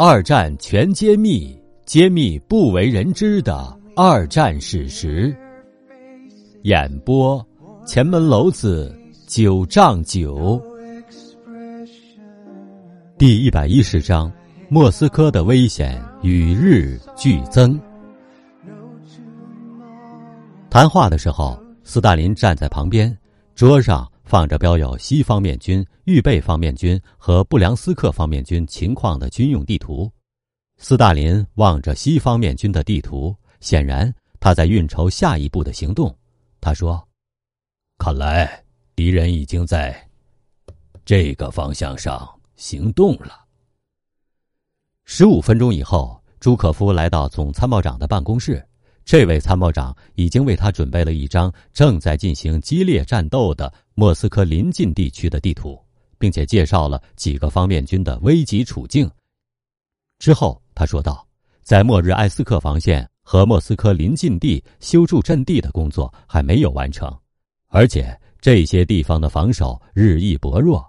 二战全揭秘，揭秘不为人知的二战史实。演播：前门楼子九丈九。第一百一十章：莫斯科的危险与日俱增。谈话的时候，斯大林站在旁边，桌上。放着标有西方面军、预备方面军和布良斯克方面军情况的军用地图，斯大林望着西方面军的地图，显然他在运筹下一步的行动。他说：“看来敌人已经在这个方向上行动了。”十五分钟以后，朱可夫来到总参谋长的办公室。这位参谋长已经为他准备了一张正在进行激烈战斗的莫斯科临近地区的地图，并且介绍了几个方面军的危急处境。之后，他说道：“在莫日埃斯克防线和莫斯科临近地修筑阵地的工作还没有完成，而且这些地方的防守日益薄弱。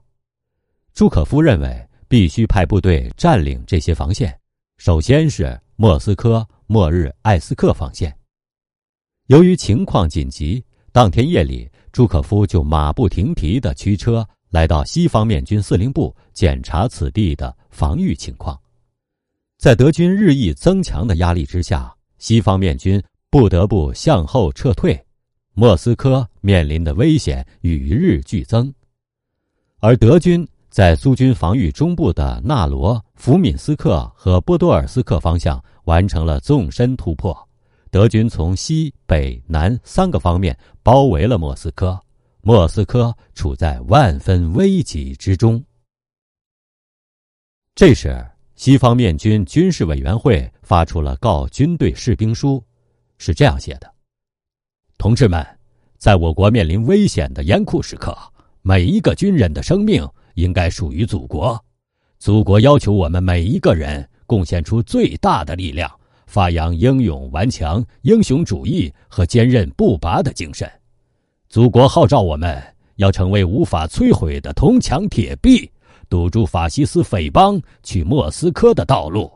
朱可夫认为必须派部队占领这些防线，首先是莫斯科。”末日艾斯克防线，由于情况紧急，当天夜里，朱可夫就马不停蹄的驱车来到西方面军司令部检查此地的防御情况。在德军日益增强的压力之下，西方面军不得不向后撤退，莫斯科面临的危险与日俱增，而德军。在苏军防御中部的纳罗、福敏斯克和波多尔斯克方向完成了纵深突破，德军从西北南三个方面包围了莫斯科，莫斯科处在万分危急之中。这时，西方面军军事委员会发出了告军队士兵书，是这样写的：“同志们，在我国面临危险的严酷时刻，每一个军人的生命。”应该属于祖国，祖国要求我们每一个人贡献出最大的力量，发扬英勇顽强、英雄主义和坚韧不拔的精神。祖国号召我们要成为无法摧毁的铜墙铁壁，堵住法西斯匪帮去莫斯科的道路。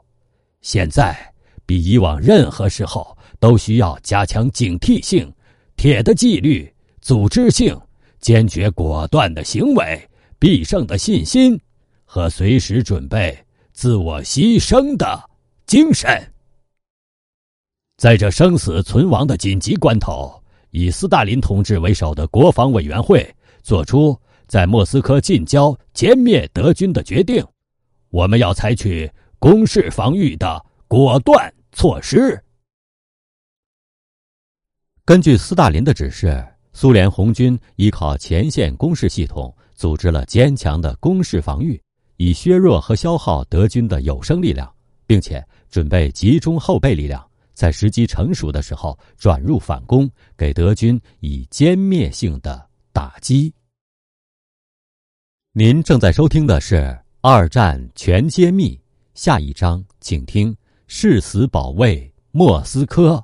现在比以往任何时候都需要加强警惕性、铁的纪律、组织性、坚决果断的行为。必胜的信心和随时准备自我牺牲的精神，在这生死存亡的紧急关头，以斯大林同志为首的国防委员会做出在莫斯科近郊歼灭德军的决定。我们要采取攻势防御的果断措施。根据斯大林的指示，苏联红军依靠前线攻势系统。组织了坚强的攻势防御，以削弱和消耗德军的有生力量，并且准备集中后备力量，在时机成熟的时候转入反攻，给德军以歼灭性的打击。您正在收听的是《二战全揭秘》，下一章请听：誓死保卫莫斯科。